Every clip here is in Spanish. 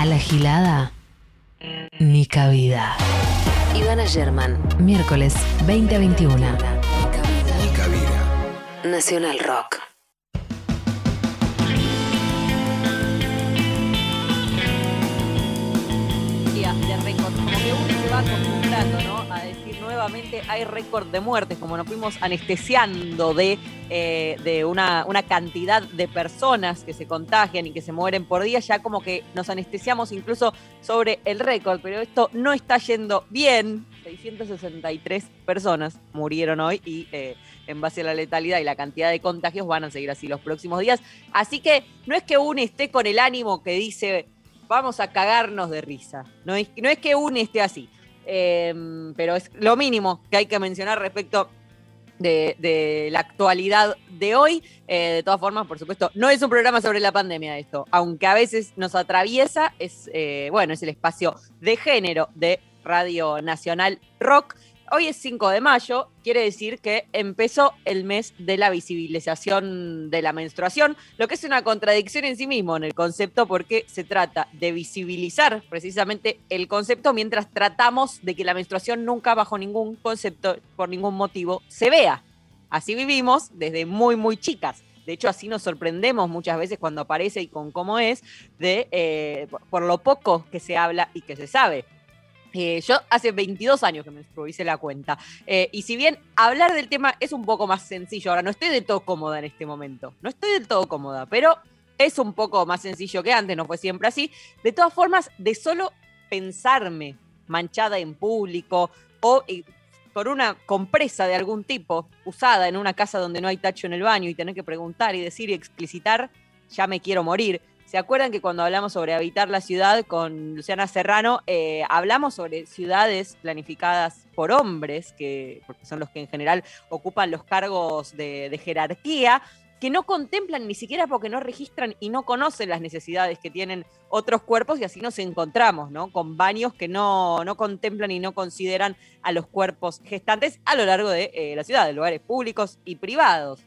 A la gilada, ni cabida. Ivana German, miércoles 2021. Ni cabida. Nacional Rock. día de récord. Como que uno se va acostumbrando, ¿no? Nuevamente hay récord de muertes, como nos fuimos anestesiando de, eh, de una, una cantidad de personas que se contagian y que se mueren por día, ya como que nos anestesiamos incluso sobre el récord, pero esto no está yendo bien. 663 personas murieron hoy y eh, en base a la letalidad y la cantidad de contagios van a seguir así los próximos días. Así que no es que uno esté con el ánimo que dice vamos a cagarnos de risa. No es, no es que uno esté así. Eh, pero es lo mínimo que hay que mencionar respecto de, de la actualidad de hoy. Eh, de todas formas, por supuesto, no es un programa sobre la pandemia esto, aunque a veces nos atraviesa, es, eh, bueno, es el espacio de género de Radio Nacional Rock. Hoy es 5 de mayo, quiere decir que empezó el mes de la visibilización de la menstruación, lo que es una contradicción en sí mismo en el concepto porque se trata de visibilizar precisamente el concepto mientras tratamos de que la menstruación nunca bajo ningún concepto, por ningún motivo, se vea. Así vivimos desde muy, muy chicas. De hecho, así nos sorprendemos muchas veces cuando aparece y con cómo es, de eh, por lo poco que se habla y que se sabe. Eh, yo hace 22 años que me hice la cuenta. Eh, y si bien hablar del tema es un poco más sencillo, ahora no estoy del todo cómoda en este momento. No estoy del todo cómoda, pero es un poco más sencillo que antes, no fue siempre así. De todas formas, de solo pensarme manchada en público o por una compresa de algún tipo usada en una casa donde no hay tacho en el baño y tener que preguntar y decir y explicitar, ya me quiero morir. ¿Se acuerdan que cuando hablamos sobre habitar la ciudad con Luciana Serrano, eh, hablamos sobre ciudades planificadas por hombres, que, porque son los que en general ocupan los cargos de, jerarquía, que no contemplan ni siquiera porque no registran y no conocen las necesidades que tienen otros cuerpos y así nos encontramos, ¿no? Con baños que no, no contemplan y no consideran a los cuerpos gestantes a lo largo de eh, la ciudad, de lugares públicos y privados.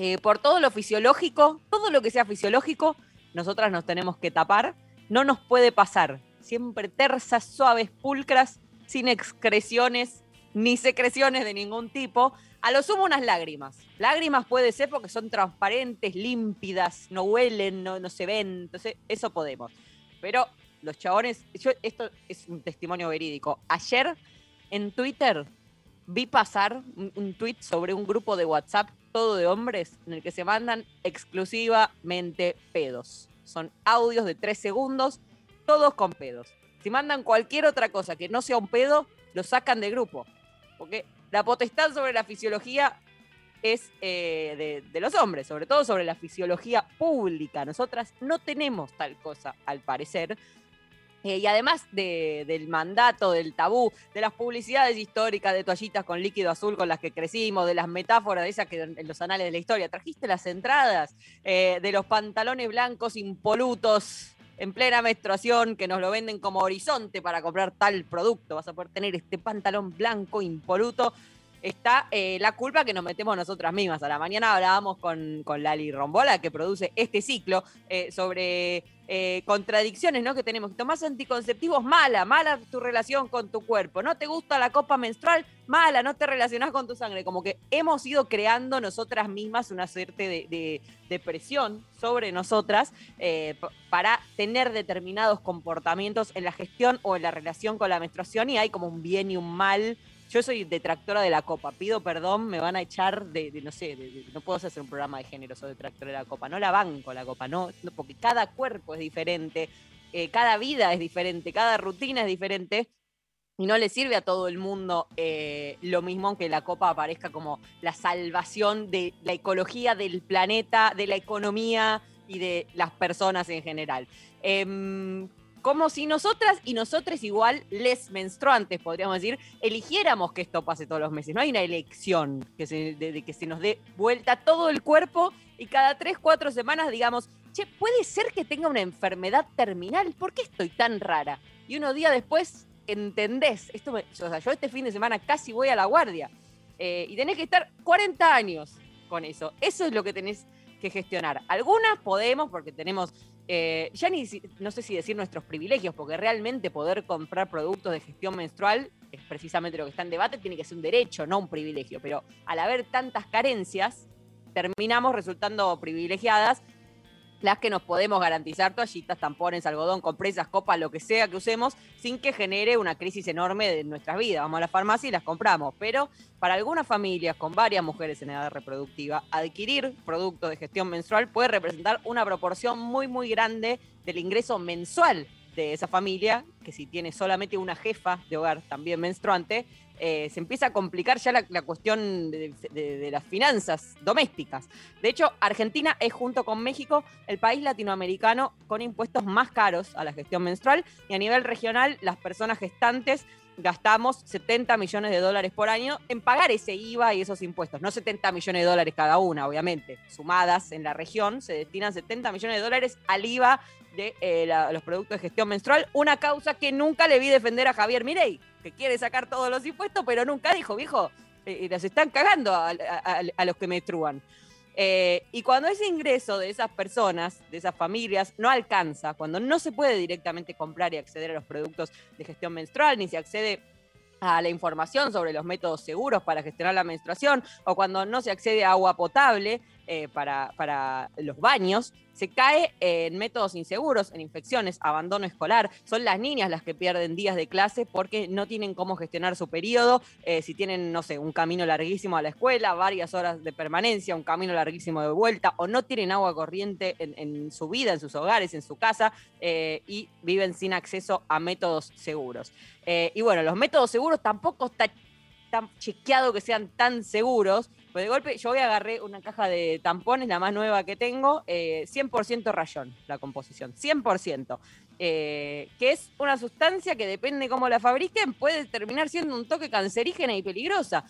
Eh, por todo lo fisiológico, todo lo que sea fisiológico, nosotras nos tenemos que tapar, no nos puede pasar. Siempre tersas, suaves, pulcras, sin excreciones ni secreciones de ningún tipo. A lo sumo unas lágrimas. Lágrimas puede ser porque son transparentes, límpidas, no huelen, no, se ven. Entonces, eso podemos. Pero los chabones, yo, esto es un testimonio verídico. Ayer en Twitter vi pasar un tweet sobre un grupo de WhatsApp todo de hombres en el que se mandan exclusivamente pedos. Son audios de tres segundos, todos con pedos. Si mandan cualquier otra cosa que no sea un pedo, lo sacan de grupo. Porque la potestad sobre la fisiología es eh, de, de los hombres, sobre todo sobre la fisiología pública. Nosotras no tenemos tal cosa, al parecer. Eh, y además de- del mandato, del tabú, de las publicidades históricas de toallitas con líquido azul con las que crecimos, de las metáforas de esas que en los anales de la historia, trajiste las entradas, eh, de los pantalones blancos impolutos en plena menstruación que nos lo venden como horizonte para comprar tal producto, vas a poder tener este pantalón blanco impoluto. Está eh, la culpa que nos metemos nosotras mismas. A la mañana hablábamos con, con Lali Rombola, que produce este ciclo, sobre eh, contradicciones ¿no? que tenemos. Tomás anticonceptivos, mala, mala tu relación con tu cuerpo. No te gusta la copa menstrual, mala, no te relacionás con tu sangre. Como que hemos ido creando nosotras mismas una suerte de, presión sobre nosotras eh, para tener determinados comportamientos en la gestión o en la relación con la menstruación y hay como un bien y un mal. Yo soy detractora de la copa, pido perdón, me van a echar de, no sé, de- no puedo hacer un programa de género, soy detractora de la copa, no la banco la copa, no, porque cada cuerpo es diferente, eh, cada vida es diferente, cada rutina es diferente y no le sirve a todo el mundo eh, lo mismo que la copa aparezca como la salvación de la ecología del planeta, de la economía y de las personas en general. Em, como si nosotras y nosotros igual, les menstruantes, podríamos decir, eligiéramos que esto pase todos los meses. No hay una elección que se, de, que se nos dé vuelta todo el cuerpo y cada tres, cuatro semanas digamos, che, puede ser que tenga una enfermedad terminal, ¿por qué estoy tan rara? Y unos días después entendés, esto me- o sea, yo este fin de semana casi voy a la guardia eh, y tenés que estar 40 años con eso. Eso es lo que tenés que gestionar. Algunas podemos porque tenemos eh, ya ni no sé si decir nuestros privilegios, porque realmente poder comprar productos de gestión menstrual es precisamente lo que está en debate, tiene que ser un derecho, no un privilegio. Pero al haber tantas carencias, terminamos resultando privilegiadas las que nos podemos garantizar toallitas, tampones, algodón, compresas, copas, lo que sea que usemos, sin que genere una crisis enorme de nuestras vidas. Vamos a la farmacia y las compramos. Pero para algunas familias con varias mujeres en edad reproductiva, adquirir productos de gestión menstrual puede representar una proporción muy, muy grande del ingreso mensual de esa familia, que si tiene solamente una jefa de hogar también menstruante, eh, se empieza a complicar ya la, cuestión de, las finanzas domésticas. De hecho, Argentina es junto con México el país latinoamericano con impuestos más caros a la gestión menstrual y a nivel regional las personas gestantes gastamos 70 millones de dólares por año en pagar ese IVA y esos impuestos. No 70 millones de dólares cada una, obviamente. Sumadas en la región se destinan 70 millones de dólares al IVA de eh, los productos de gestión menstrual, una causa que nunca le vi defender a Javier Mirey que quiere sacar todos los impuestos, pero nunca dijo, viejo, eh, las están cagando a, los que menstruan. Eh, y cuando ese ingreso de esas personas, de esas familias, no alcanza, cuando no se puede directamente comprar y acceder a los productos de gestión menstrual, ni se accede a la información sobre los métodos seguros para gestionar la menstruación, o cuando no se accede a agua potable, eh, para, para, los baños, se cae en métodos inseguros, en infecciones, abandono escolar. Son las niñas las que pierden días de clase porque no tienen cómo gestionar su periodo. Eh, si tienen, no sé, un camino larguísimo a la escuela, varias horas de permanencia, un camino larguísimo de vuelta, o no tienen agua corriente en, su vida, en sus hogares, en su casa, eh, y viven sin acceso a métodos seguros. y bueno, los métodos seguros tampoco está tan chequeado que sean tan seguros pues de golpe yo voy a agarré una caja de tampones, la más nueva que tengo, 100% eh, rayón la composición, 100%. Eh, que es una sustancia que depende cómo la fabriquen, puede terminar siendo un toque cancerígena y peligrosa.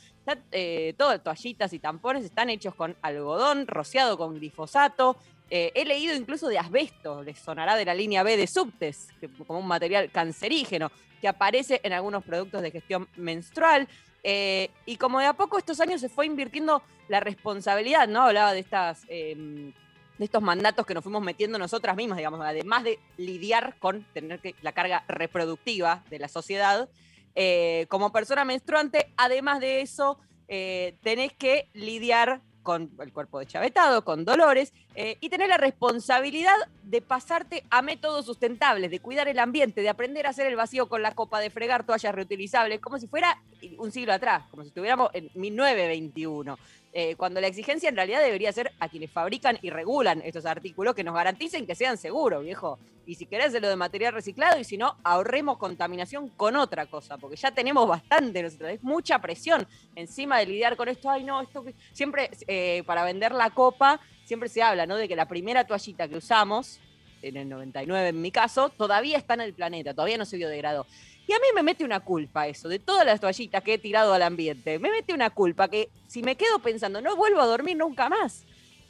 Eh, todas toallitas y tampones están hechos con algodón, rociado con glifosato. he leído incluso de asbesto, les sonará de la línea B de subtes, como un material cancerígeno, que aparece en algunos productos de gestión menstrual. Eh, y como de a poco estos años se fue invirtiendo la responsabilidad, ¿no? Hablaba de estas. Em, de estos mandatos que nos fuimos metiendo nosotras mismas, digamos, además de lidiar con tener que, la carga reproductiva de la sociedad, eh, como persona menstruante, además de eso, eh, tenés que lidiar con el cuerpo deschavetado, con dolores, eh, y tener la responsabilidad de pasarte a métodos sustentables, de cuidar el ambiente, de aprender a hacer el vacío con la copa, de fregar toallas reutilizables, como si fuera un siglo atrás, como si estuviéramos en 1921. Eh, cuando la exigencia en realidad debería ser a quienes fabrican y regulan estos artículos que nos garanticen que sean seguros, viejo. Y si querés lo de material reciclado y si no, ahorremos contaminación con otra cosa, porque ya tenemos bastante, es mucha presión encima de lidiar con esto. Ay, no, esto siempre eh, para vender la copa, siempre se habla, ¿no? De que la primera toallita que usamos, en el 99 en mi caso, todavía está en el planeta, todavía no se biodegradó. Y a mí me mete una culpa eso, de todas las toallitas que he tirado al ambiente. Me mete una culpa que si me quedo pensando, no vuelvo a dormir nunca más.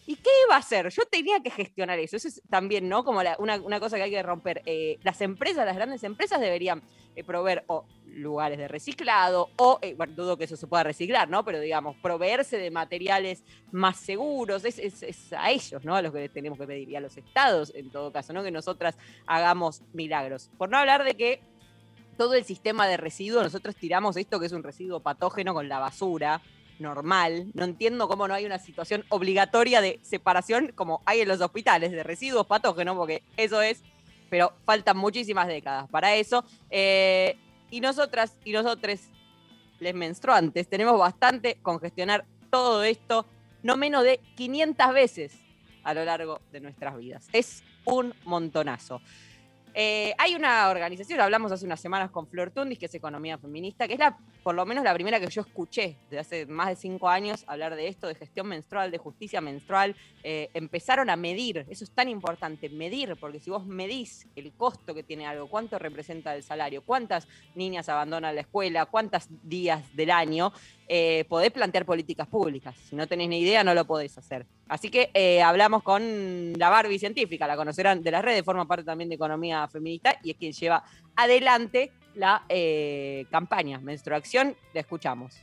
¿Y qué iba a hacer? Yo tenía que gestionar eso. Eso es también, ¿no? Como una, cosa que hay que romper. Eh, las empresas, las grandes empresas deberían eh, proveer o lugares de reciclado o, eh, dudo que eso se pueda reciclar, ¿no? Pero digamos, proveerse de materiales más seguros. Es, a ellos, ¿no? A los que tenemos que pedir y a los estados, en todo caso, ¿no? Que nosotras hagamos milagros. Por no hablar de que todo el sistema de residuos, nosotros tiramos esto que es un residuo patógeno con la basura normal. No entiendo cómo no hay una situación obligatoria de separación como hay en los hospitales de residuos patógenos, porque eso es, pero faltan muchísimas décadas para eso. Eh, y nosotras y nosotros, les menstruantes, tenemos bastante con gestionar todo esto, no menos de 500 veces a lo largo de nuestras vidas. Es un montonazo. Eh, hay una organización, hablamos hace unas semanas con Flor Tundis, que es economía feminista, que es la, por lo menos la primera que yo escuché desde hace más de cinco años hablar de esto, de gestión menstrual, de justicia menstrual. Eh, empezaron a medir, eso es tan importante, medir, porque si vos medís el costo que tiene algo, cuánto representa el salario, cuántas niñas abandonan la escuela, cuántos días del año, eh, podés plantear políticas públicas. Si no tenés ni idea, no lo podés hacer. Así que eh, hablamos con la Barbie científica, la conocerán de las redes, forma parte también de Economía Feminista y es quien lleva adelante la eh, campaña Menstruación. La escuchamos.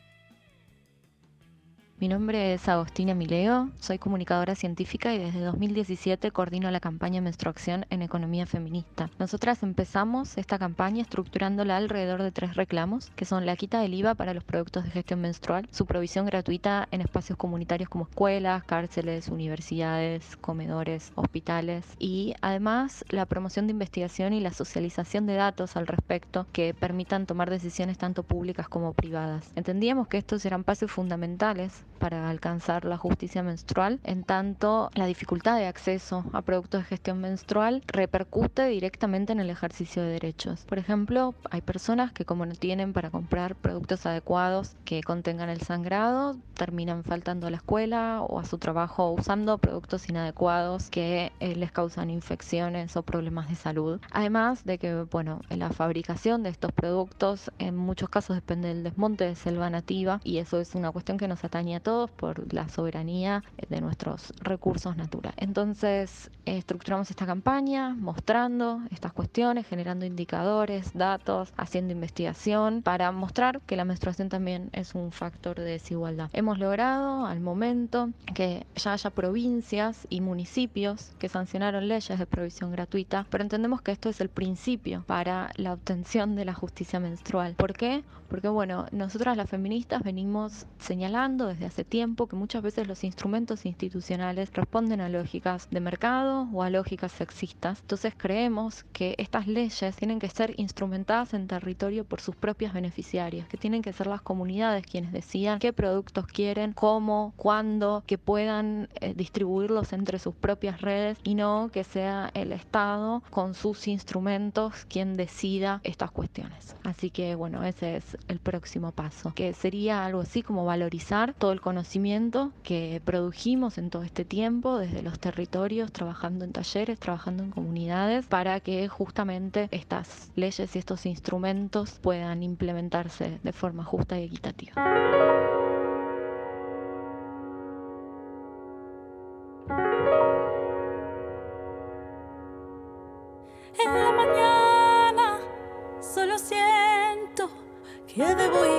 Mi nombre es Agostina Mileo, soy comunicadora científica y desde 2017 coordino la campaña Menstruación en Economía Feminista. Nosotras empezamos esta campaña estructurándola alrededor de tres reclamos, que son la quita del IVA para los productos de gestión menstrual, su provisión gratuita en espacios comunitarios como escuelas, cárceles, universidades, comedores, hospitales y además la promoción de investigación y la socialización de datos al respecto que permitan tomar decisiones tanto públicas como privadas. Entendíamos que estos eran pasos fundamentales para alcanzar la justicia menstrual, en tanto la dificultad de acceso a productos de gestión menstrual repercute directamente en el ejercicio de derechos. Por ejemplo, hay personas que como no tienen para comprar productos adecuados que contengan el sangrado, terminan faltando a la escuela o a su trabajo usando productos inadecuados que eh, les causan infecciones o problemas de salud. Además de que, bueno, la fabricación de estos productos en muchos casos depende del desmonte de selva nativa y eso es una cuestión que nos atañe a todos por la soberanía de nuestros recursos naturales. Entonces, estructuramos esta campaña mostrando estas cuestiones, generando indicadores, datos, haciendo investigación para mostrar que la menstruación también es un factor de desigualdad. Hemos logrado al momento que ya haya provincias y municipios que sancionaron leyes de provisión gratuita, pero entendemos que esto es el principio para la obtención de la justicia menstrual. ¿Por qué? Porque bueno, nosotras las feministas venimos señalando desde hace tiempo que muchas veces los instrumentos institucionales responden a lógicas de mercado o a lógicas sexistas. Entonces creemos que estas leyes tienen que ser instrumentadas en territorio por sus propias beneficiarias, que tienen que ser las comunidades quienes decidan qué productos quieren, cómo, cuándo, que puedan eh, distribuirlos entre sus propias redes y no que sea el Estado con sus instrumentos quien decida estas cuestiones. Así que bueno, ese es el próximo paso, que sería algo así como valorizar todo el conocimiento que produjimos en todo este tiempo desde los territorios, trabajando en talleres, trabajando en comunidades, para que justamente estas leyes y estos instrumentos puedan implementarse de forma justa y equitativa. En la mañana solo siento que debo irme.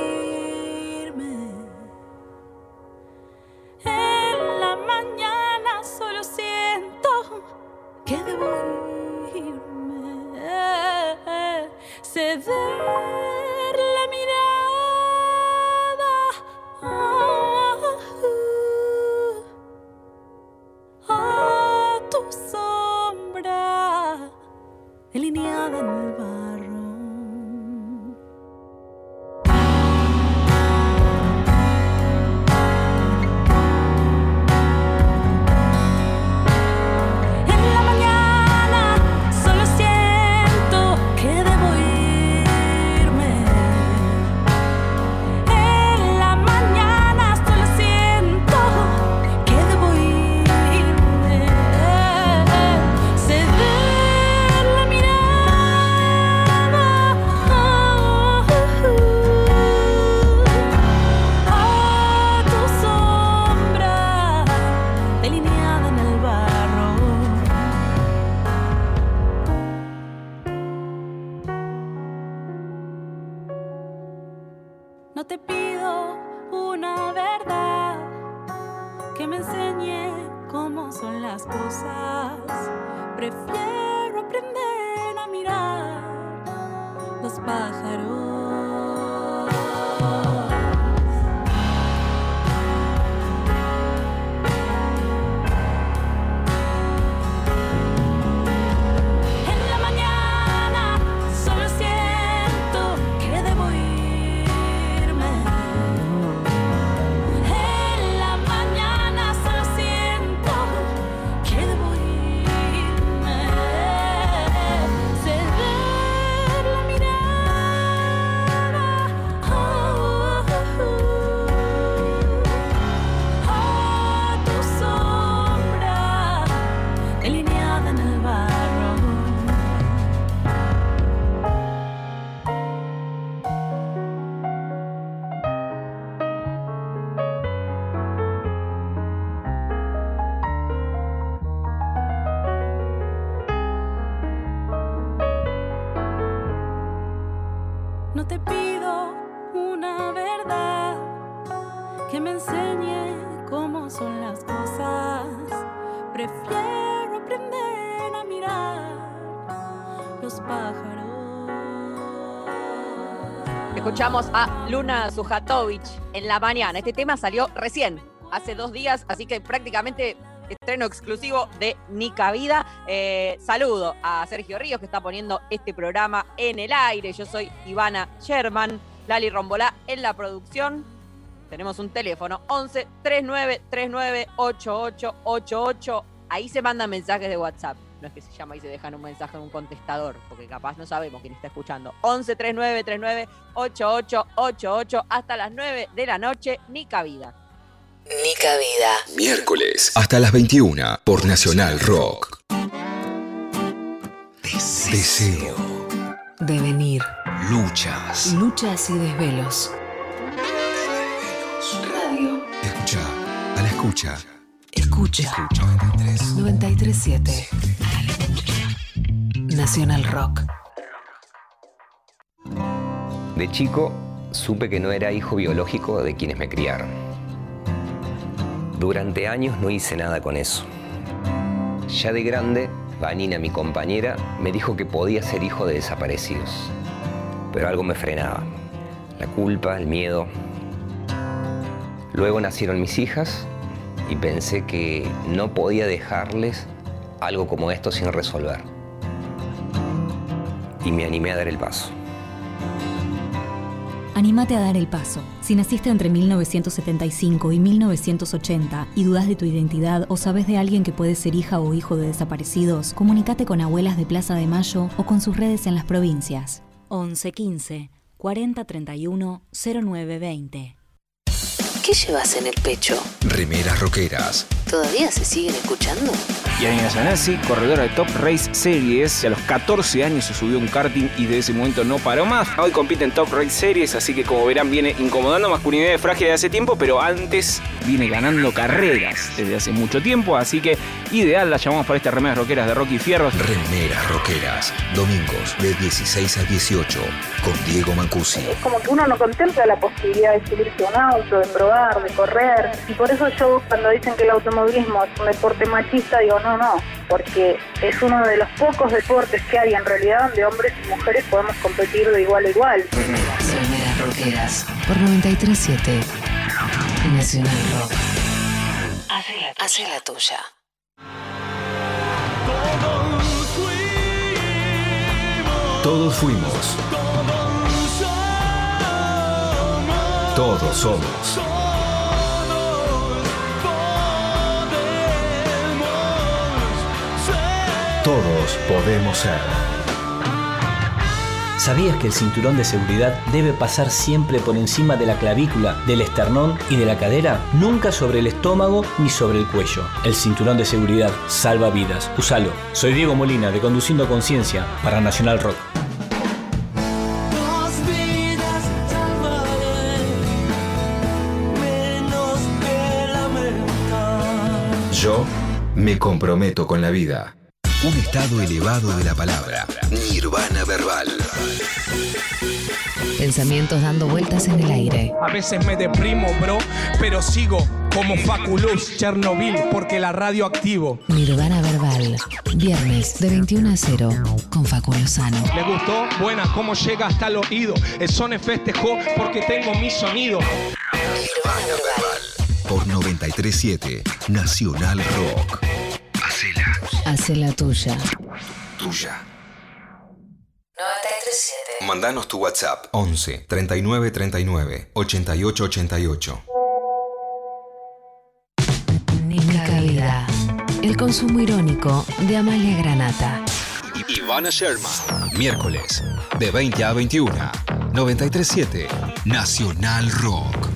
Escuchamos a Luna Sujatovic en la mañana. Este tema salió recién, hace dos días, así que prácticamente estreno exclusivo de Nica Vida. Eh, saludo a Sergio Ríos que está poniendo este programa en el aire. Yo soy Ivana Sherman, Lali Rombolá en la producción. Tenemos un teléfono 11 39 39 8888. Ahí se mandan mensajes de WhatsApp. No es que se llama y se dejan un mensaje en un contestador, porque capaz no sabemos quién está escuchando. 11 39 39 8888 hasta las 9 de la noche, Nica Vida. Nica Vida. Miércoles hasta las 21 por Nacional Rock. Deseo. Devenir. Luchas. Luchas y desvelos. Radio. Escucha. A la escucha. Escucha. Escucha. 93. 937. Nacional Rock. De chico supe que no era hijo biológico de quienes me criaron. Durante años no hice nada con eso. Ya de grande, Vanina, mi compañera, me dijo que podía ser hijo de desaparecidos. Pero algo me frenaba. La culpa, el miedo. Luego nacieron mis hijas y pensé que no podía dejarles algo como esto sin resolver. Y me animé a dar el paso. Anímate a dar el paso. Si naciste entre 1975 y 1980 y dudas de tu identidad o sabes de alguien que puede ser hija o hijo de desaparecidos, comunícate con Abuelas de Plaza de Mayo o con sus redes en las provincias. 11 15 40 31 09 20. ¿Qué llevas en el pecho? Remeras rockeras. ¿Todavía se siguen escuchando? Yanina Sanasi, corredora de Top Race Series, a los 14 años se subió a un karting y desde ese momento no paró más. Hoy compite en Top Race Series, así que como verán viene incomodando masculinidad frágil de hace tiempo, pero antes viene ganando carreras desde hace mucho tiempo, así que ideal la llamamos para estas remeras rockeras de Rocky Fierros. Remeras rockeras. Domingos de 16 a 18 con Diego Mancusi. es como que uno no contempla la posibilidad de subirse a un auto, de probar, de correr. Y por eso yo cuando dicen que el automovilismo es un deporte machista, digo no, no, porque es uno de los pocos deportes que hay en realidad donde hombres y mujeres podemos competir de igual a igual. Remeras rockeras. Por 937. Nacional Rock. Hace la tuya. Todos fuimos. Todos somos. Todos podemos ser. ¿Sabías que el cinturón de seguridad debe pasar siempre por encima de la clavícula, del esternón y de la cadera? Nunca sobre el estómago ni sobre el cuello. El cinturón de seguridad salva vidas. Úsalo. Soy Diego Molina de Conduciendo Conciencia para Nacional Rock. Dos vidas salvaré, menos que lamentar. Yo me comprometo con la vida. Un estado elevado de la palabra. Nirvana verbal. Pensamientos dando vueltas en el aire. A veces me deprimo, bro, pero sigo como Faculus Chernobyl porque la radio activo. Nirvana Verbal. Viernes de 21 a 0 con Facu Lozano. ¿Le gustó? Buena, cómo llega hasta el oído. El Sone festejó porque tengo mi sonido. Nirvana verbal. Por 937 Nacional Rock. Hacela Hace la tuya. tuya. 937. Mandanos tu WhatsApp 11 39 39 88 88. Nica Vida. El consumo irónico de Amalia Granata. Ivana Sherman. Miércoles de 20 a 21. 937 Nacional Rock.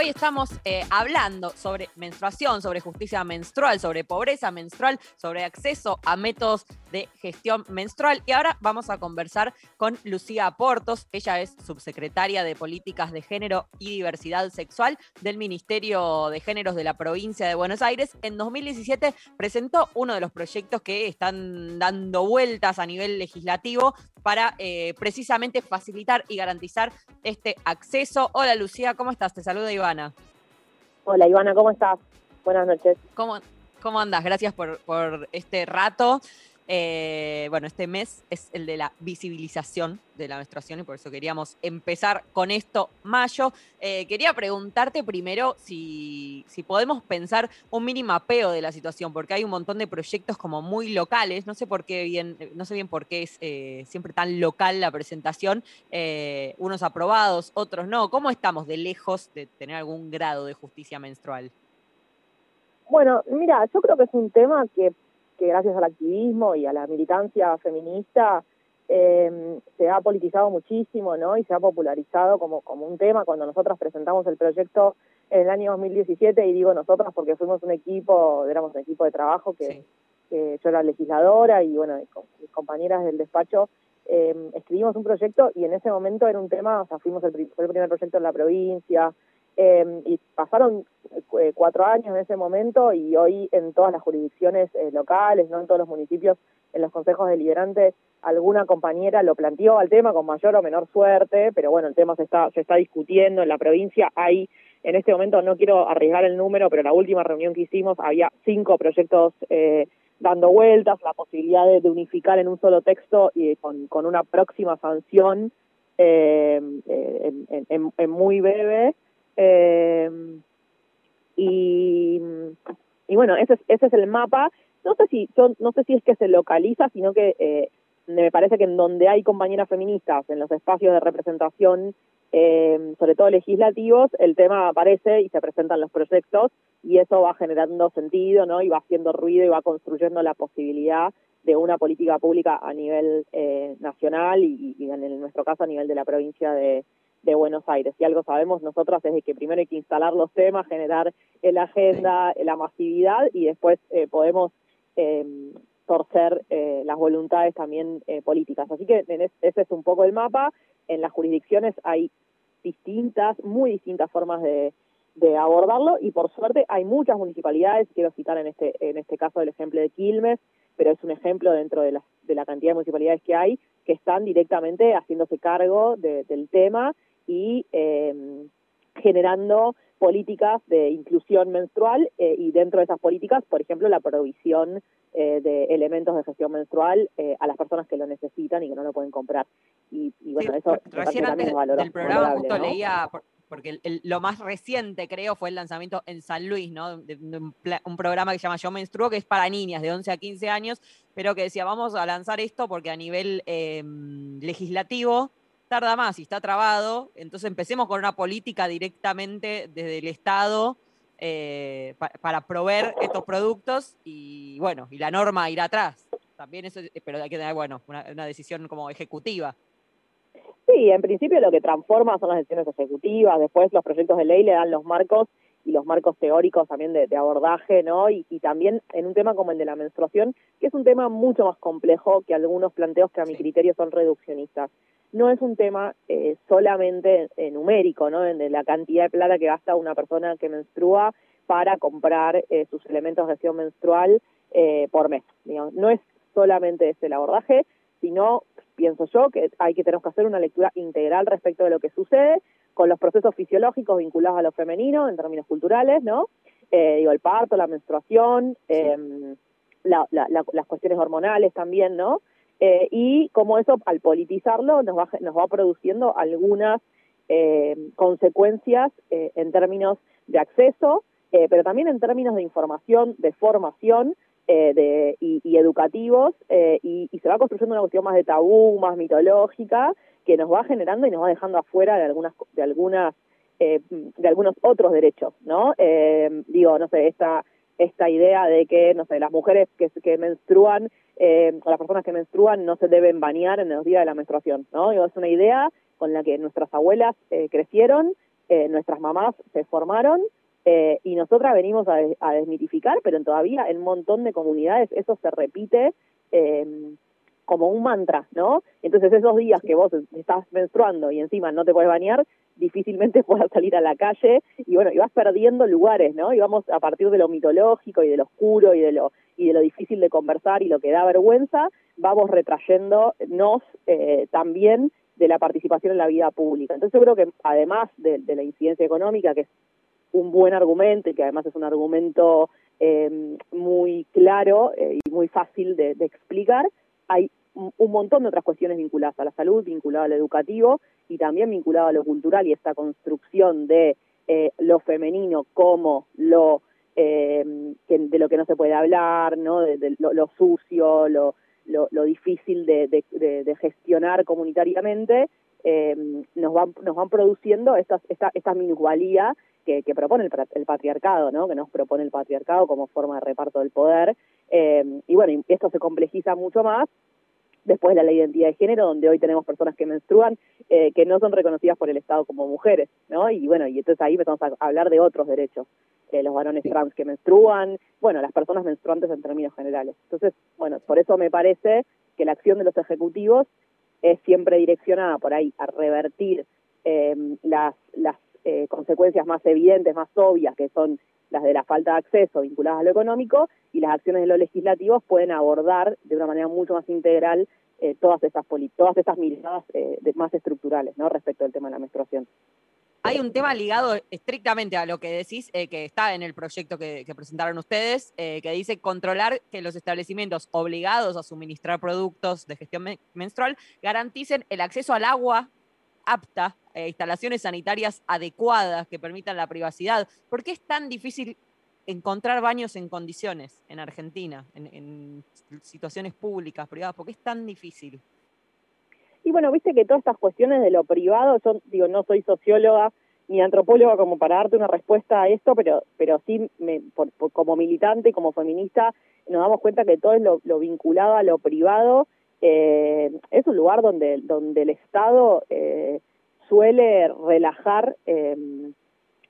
Hoy estamos eh, hablando sobre menstruación, sobre justicia menstrual, sobre pobreza menstrual, sobre acceso a métodos de gestión menstrual. Y ahora vamos a conversar con Lucía Portos. Ella es subsecretaria de Políticas de Género y Diversidad Sexual del Ministerio de Géneros de la provincia de Buenos Aires. En 2017 presentó uno de los proyectos que están dando vueltas a nivel legislativo para eh, precisamente facilitar y garantizar este acceso. Hola Lucía, ¿cómo estás? Te saluda Ivana. Hola Ivana, ¿cómo estás? Buenas noches. ¿Cómo, cómo andas? Gracias por, por este rato. Eh, bueno, este mes es el de la visibilización de la menstruación y por eso queríamos empezar con esto, mayo. Eh, quería preguntarte primero si, si podemos pensar un mini mapeo de la situación, porque hay un montón de proyectos como muy locales, no sé por qué bien, no sé bien por qué es eh, siempre tan local la presentación, unos aprobados, otros no. ¿Cómo estamos de lejos de tener algún grado de justicia menstrual? Bueno, mira, yo creo que es un tema que, que gracias al activismo y a la militancia feminista eh, se ha politizado muchísimo, ¿no? Y se ha popularizado como, como un tema cuando nosotras presentamos el proyecto en el año 2017, y digo nosotras porque fuimos un equipo, éramos un equipo de trabajo que, que yo era legisladora y bueno, mis compañeras del despacho eh, escribimos un proyecto y en ese momento era un tema, o sea, fuimos el, fue el primer proyecto en la provincia, eh, y pasaron eh, cuatro años en ese momento y hoy en todas las jurisdicciones eh, locales, no en todos los municipios, en los consejos deliberantes, alguna compañera lo planteó al tema con mayor o menor suerte, pero bueno, el tema se está, se está discutiendo en la provincia. Hay, en este momento no quiero arriesgar el número, pero la última reunión que hicimos había cinco proyectos eh, dando vueltas, la posibilidad de, de unificar en un solo texto y con, con una próxima sanción eh, eh, en, en- en muy breve. Eh, y, bueno, ese es, ese es el mapa. No sé si yo no sé si es que se localiza, sino que eh, me parece que en donde hay compañeras feministas, en los espacios de representación, eh, sobre todo legislativos, el tema aparece y se presentan los proyectos y eso va generando sentido, ¿no? Y va haciendo ruido y va construyendo la posibilidad de una política pública a nivel eh, nacional y en nuestro caso a nivel de la provincia de, de Buenos Aires. Si algo sabemos nosotras es de que primero hay que instalar los temas, generar eh, la agenda, la masividad y después eh, podemos eh, torcer eh, las voluntades también eh, políticas. Así que en es- ese es un poco el mapa. En las jurisdicciones hay distintas, muy distintas formas de, de abordarlo y por suerte hay muchas municipalidades, quiero citar en este, en este caso el ejemplo de Quilmes, pero es un ejemplo dentro de la, de la cantidad de municipalidades que hay, que están directamente haciéndose cargo de- del tema y eh, generando políticas de inclusión menstrual eh, y dentro de esas políticas, por ejemplo, la provisión eh, de elementos de gestión menstrual eh, a las personas que lo necesitan y que no lo pueden comprar. Y, y bueno, eso Recién antes es del programa justo ¿no? leía, por- porque el- el- lo más reciente creo fue el lanzamiento en San Luis, ¿no? De, de un, un programa que se llama Yo Menstruo, que es para niñas de 11 a 15 años, pero que decía, vamos a lanzar esto porque a nivel eh, legislativo tarda más y está trabado, entonces empecemos con una política directamente desde el Estado eh, pa- para proveer estos productos y bueno, y la norma irá atrás. También eso, es- pero hay que tener, bueno, una, una decisión como ejecutiva. Sí, en principio lo que transforma son las decisiones ejecutivas, después los proyectos de ley le dan los marcos y los marcos teóricos también de, de abordaje, ¿no? Y, y también en un tema como el de la menstruación, que es un tema mucho más complejo que algunos planteos que a mi criterio son reduccionistas. No es un tema eh, solamente eh, numérico, ¿no? De la cantidad de plata que gasta una persona que menstrua para comprar eh, sus elementos de gestión menstrual eh, por mes. digamos. No es solamente ese el abordaje, sino pienso yo que hay que tenemos que hacer una lectura integral respecto de lo que sucede con los procesos fisiológicos vinculados a lo femenino en términos culturales, ¿no? Eh, digo, el parto, la menstruación, eh, la- la- la- las cuestiones hormonales también, ¿no? Eh, y como eso, al politizarlo, nos va, nos va produciendo algunas eh, consecuencias eh, en términos de acceso, pero también en términos de información, de formación eh, de, y, y educativos, eh, y, y se va construyendo una cuestión más de tabú, más mitológica, que nos va generando y nos va dejando afuera de algunas, de algunas, eh, de algunos otros derechos, ¿no? Eh, digo, no sé, esta esta idea de que, no sé, las mujeres que, que menstruan, eh, o las personas que menstruan no se deben bañar en los días de la menstruación, ¿no? Digo, es una idea con la que nuestras abuelas eh, crecieron, eh, nuestras mamás se formaron, eh, y nosotras venimos a, a desmitificar, pero todavía en un montón de comunidades eso se repite como un mantra, ¿no? Entonces esos días que vos estás menstruando y encima no te puedes bañar, difícilmente puedas salir a la calle y bueno, y vas perdiendo lugares, ¿no? Y vamos a partir de lo mitológico y de lo oscuro y de lo y de lo difícil de conversar y lo que da vergüenza, vamos retrayéndonos eh, también de la participación en la vida pública. Entonces yo creo que además de, de la incidencia económica, que es un buen argumento y que además es un argumento eh, muy claro eh, y muy fácil de, de explicar, hay un montón de otras cuestiones vinculadas a la salud, vinculadas al educativo y también vinculado a lo cultural y esta construcción de eh, lo femenino como lo eh, de lo que no se puede hablar, no, de, lo, sucio, lo, lo, lo difícil de, gestionar comunitariamente, eh, nos van nos van produciendo estas esta, esta minusvalía que, que propone el, el, patriarcado, ¿no? que nos propone el patriarcado como forma de reparto del poder. Eh, y bueno, esto se complejiza mucho más después de la identidad de género, donde hoy tenemos personas que menstruan eh, que no son reconocidas por el Estado como mujeres, ¿no? Y bueno, y entonces ahí empezamos a hablar de otros derechos, eh, los varones trans que menstruan, bueno, las personas menstruantes en términos generales. Entonces, bueno, por eso me parece que la acción de los ejecutivos es siempre direccionada por ahí a revertir eh, las, las eh, consecuencias más evidentes, más obvias, que son las de la falta de acceso vinculadas a lo económico, y las acciones de los legislativos pueden abordar de una manera mucho más integral eh, todas esas todas esas miradas eh, de, más estructurales ¿no? respecto al tema de la menstruación. Hay un tema ligado estrictamente a lo que decís, eh, que está en el proyecto que, presentaron ustedes, que dice controlar que los establecimientos obligados a suministrar productos de gestión me menstrual garanticen el acceso al agua apta, instalaciones sanitarias adecuadas que permitan la privacidad. ¿Por qué es tan difícil encontrar baños en condiciones en Argentina, en, en situaciones públicas, privadas? ¿Por qué es tan difícil? Y bueno, viste que todas estas cuestiones de lo privado, yo digo, no soy socióloga ni antropóloga como para darte una respuesta a esto, pero, pero sí me, por, por, como militante y como feminista nos damos cuenta que todo es lo, lo vinculado a lo privado, eh, es un lugar donde, donde el Estado eh, suele relajar, eh,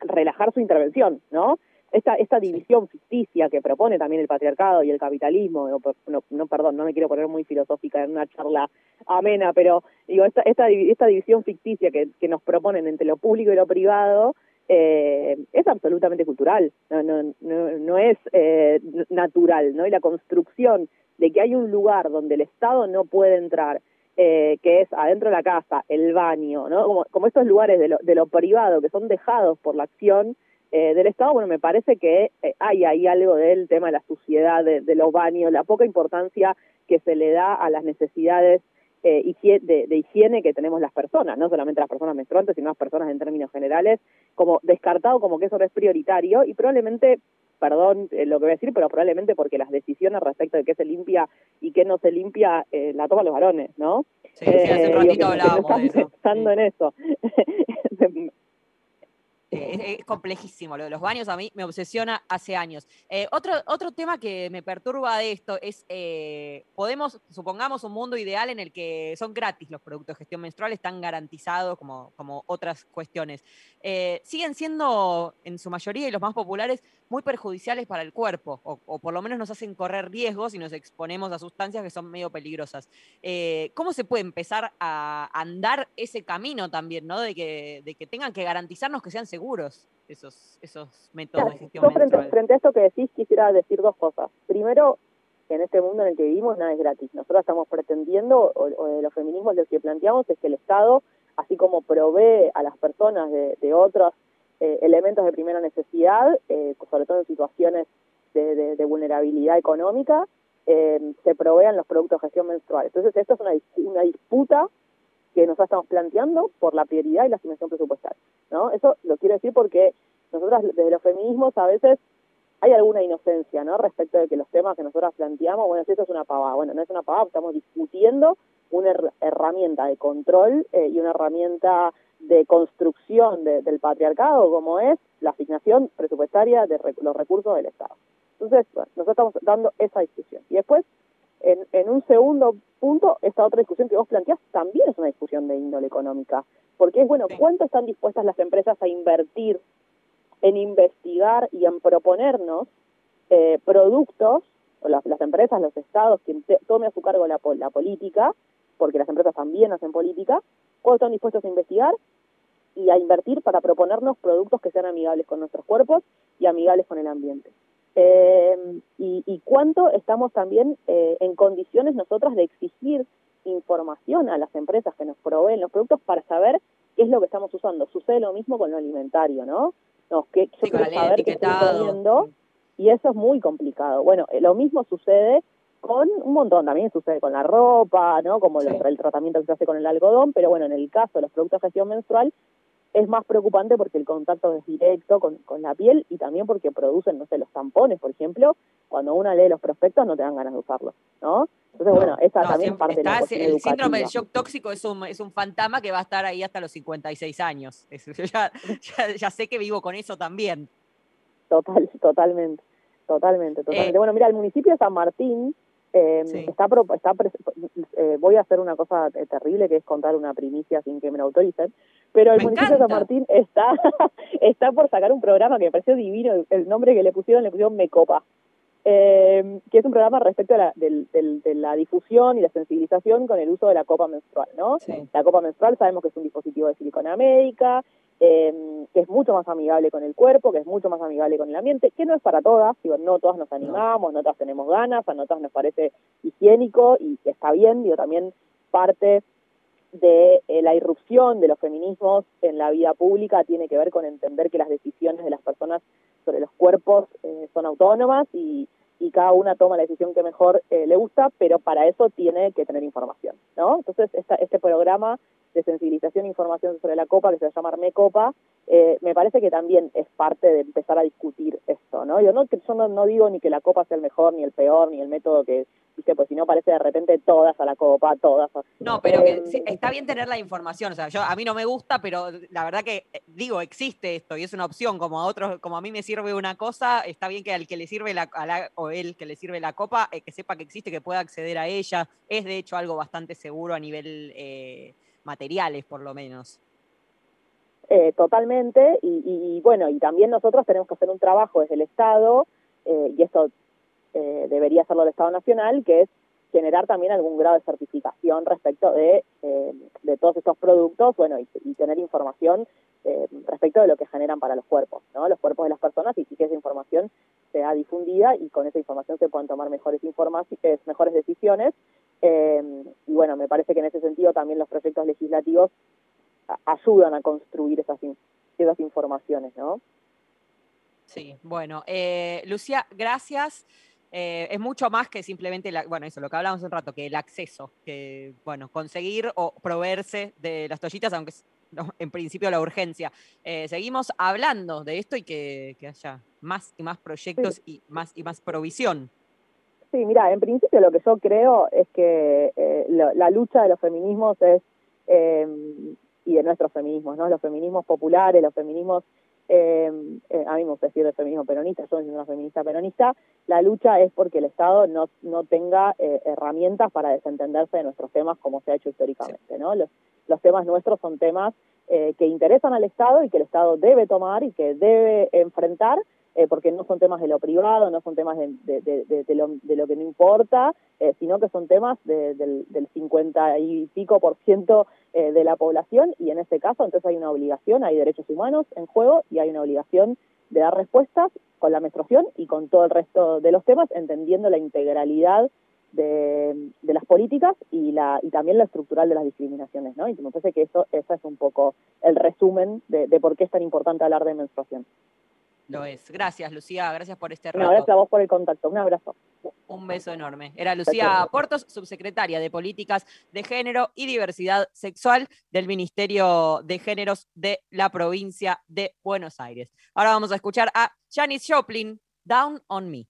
relajar su intervención, ¿no? esta, esta división ficticia que propone también el patriarcado y el capitalismo, no, no, no, perdón, no me quiero poner muy filosófica en una charla amena, pero digo, esta, esta, esta división ficticia que, que nos proponen entre lo público y lo privado, eh, es absolutamente cultural, no, no, no, no es eh, natural, ¿no? Y la construcción de que hay un lugar donde el Estado no puede entrar, eh, que es adentro de la casa, el baño, ¿no? Como, como estos lugares de lo, de lo privado que son dejados por la acción eh, del Estado, bueno, me parece que eh, hay ahí algo del tema de la suciedad, de, de, los baños, la poca importancia que se le da a las necesidades eh, de, de, higiene que tenemos las personas, no solamente las personas menstruantes, sino las personas en términos generales, como descartado como que eso no es prioritario y probablemente, perdón eh, lo que voy a decir, pero probablemente porque las decisiones respecto de qué se limpia y qué no se limpia eh, la toman los varones, ¿no? Sí, sí hace un ratito hablábamos de eso. Pensando sí. en eso. Es, complejísimo. Lo de los baños a mí me obsesiona hace años. Eh, otro, otro tema que me perturba de esto es, eh, podemos, supongamos, un mundo ideal en el que son gratis los productos de gestión menstrual, están garantizados como, como otras cuestiones. Eh, siguen siendo, en su mayoría y los más populares, muy perjudiciales para el cuerpo, o, o, por lo menos nos hacen correr riesgos y nos exponemos a sustancias que son medio peligrosas. Eh, ¿Cómo se puede empezar a andar ese camino también, ¿no? De que, de que tengan que garantizarnos que sean seguros esos, esos métodos claro, de gestión yo frente, frente, a esto que decís, quisiera decir dos cosas. Primero, que en este mundo en el que vivimos nada es gratis. Nosotros estamos pretendiendo, o, o de los feminismos lo que planteamos es que el Estado, así como provee a las personas de, de otros eh, elementos de primera necesidad, eh, sobre todo en situaciones de, de, vulnerabilidad económica, eh, se provean los productos de gestión menstrual. Entonces, esto es una, una disputa que nosotros estamos planteando por la prioridad y la asignación presupuestaria. ¿no? Eso lo quiero decir porque nosotros desde los feminismos a veces hay alguna inocencia ¿no? respecto de que los temas que nosotros planteamos, bueno, si eso es una pavada. Bueno, no es una pavada, estamos discutiendo una her herramienta de control eh, y una herramienta de construcción de, del patriarcado como es la asignación presupuestaria de rec los recursos del Estado. Entonces, bueno, nosotros estamos dando esa discusión. Y después, en, en, un segundo punto, esta otra discusión que vos planteás también es una discusión de índole económica, porque es, bueno, ¿cuánto están dispuestas las empresas a invertir en investigar y en proponernos eh, productos o las, las empresas, los estados, quien te- tome a su cargo la, la política, porque las empresas también hacen política, cuando están dispuestos a investigar y a invertir para proponernos productos que sean amigables con nuestros cuerpos y amigables con el ambiente. Eh, y, y cuánto estamos también eh, en condiciones nosotras de exigir información a las empresas que nos proveen los productos para saber qué es lo que estamos usando. Sucede lo mismo con lo alimentario, ¿no? No, que yo Sí, quiero saber qué estoy comiendo y eso es muy complicado. Bueno, eh, lo mismo sucede con un montón, también sucede con la ropa, ¿no? Como el, el tratamiento que se hace con el algodón, pero bueno, en el caso de los productos de gestión menstrual es más preocupante porque el contacto es directo con, con la piel y también porque producen, no sé, los tampones, por ejemplo, cuando uno lee los prospectos no te dan ganas de usarlos, ¿no? Entonces, bueno, esa No, también parte de la el síndrome del shock tóxico es un, es un fantasma que va a estar ahí hasta los 56 años. Es- yo ya, ya, ya sé que vivo con eso también. Total, totalmente, totalmente, totalmente. Eh, bueno, mira, el municipio de San Martín eh, está, pro- está eh, voy a hacer una cosa eh, terrible que es contar una primicia sin que me lo autoricen, pero el Me municipio de San. Martín está está por sacar un programa que me pareció divino, el, el nombre que le pusieron le pusieron Me Copa. Eh, que es un programa respecto a la, del- del- de la difusión y la sensibilización con el uso de la copa menstrual, ¿no? La copa menstrual sabemos que es un dispositivo de silicona médica, eh, que es mucho más amigable con el cuerpo, que es mucho más amigable con el ambiente, que no es para todas, digo, no todas nos animamos, no todas tenemos ganas, a no todas nos parece higiénico y está bien, digo, también parte de eh, la irrupción de los feminismos en la vida pública tiene que ver con entender que las decisiones de las personas sobre los cuerpos eh, son autónomas y, y cada una toma la decisión que mejor eh, le gusta, pero para eso tiene que tener información, ¿no? Entonces, esta, este programa de sensibilización e información sobre la copa, que se va a llamar Me Copa, eh, me parece que también es parte de empezar a discutir esto, ¿no? Yo no, yo no, no digo ni que la copa sea el mejor, ni el peor, ni el método que, viste, pues si no parece de repente todas a la copa, todas. a- No, pero Eh, que está bien tener la información. O sea, yo a mí no me gusta, pero la verdad que eh, digo, existe esto y es una opción. Como a otros, como a mí me sirve una cosa, está bien que al que le sirve la, a la- o él que le sirve la copa, eh, que sepa que existe, que pueda acceder a ella. Es de hecho algo bastante seguro a nivel eh, materiales, por lo menos. Eh, totalmente, y, bueno, y también nosotros tenemos que hacer un trabajo desde el Estado, eh, y esto eh, debería hacerlo el Estado Nacional, que es generar también algún grado de certificación respecto de, eh, todos estos productos, bueno, y, y tener información eh, respecto de lo que generan para los cuerpos, ¿no? Los cuerpos de las personas y sí que esa información sea difundida y con esa información se puedan tomar mejores informaciones, mejores decisiones. eh, y bueno, me parece que en ese sentido también los proyectos legislativos ayudan a construir esas, esas informaciones, ¿no? Sí, bueno, eh, Lucía, gracias. Eh, es mucho más que simplemente, la- bueno, eso, lo que hablamos hace un rato, que el acceso, que, bueno, conseguir o proveerse de las toallitas, aunque es, no, en principio la urgencia. Eh, seguimos hablando de esto y que, que haya más y más proyectos y más y más provisión. Sí, mira, en principio lo que yo creo es que eh, lo- la lucha de los feminismos es, eh, y de nuestros feminismos, ¿no? Los feminismos populares, los feminismos, eh, eh, a mí me decir el feminismo peronista, yo soy una feminista peronista, la lucha es porque el Estado no, no tenga eh, herramientas para desentenderse de nuestros temas como se ha hecho históricamente, ¿no? Los, los temas nuestros son temas eh, que interesan al Estado y que el Estado debe tomar y que debe enfrentar, eh, porque no son temas de lo privado, no son temas de, de- de- lo, de lo que no importa, eh, sino que son temas de- del, del 50 y pico por ciento eh, de la población y en este caso entonces hay una obligación, hay derechos humanos en juego y hay una obligación de dar respuestas con la menstruación y con todo el resto de los temas, entendiendo la integralidad de, de las políticas y la y también la estructural de las discriminaciones, ¿no? Y me parece que eso, eso es un poco el resumen de, de por qué es tan importante hablar de menstruación. Lo es. Gracias, Lucía, gracias por este No, rato. gracias a vos por el contacto. Un abrazo. Un beso enorme. Era Lucía Portos, subsecretaria de Políticas de Género y Diversidad Sexual del Ministerio de Géneros de la provincia de Buenos Aires. Ahora vamos a escuchar a Janis Joplin, Down on Me.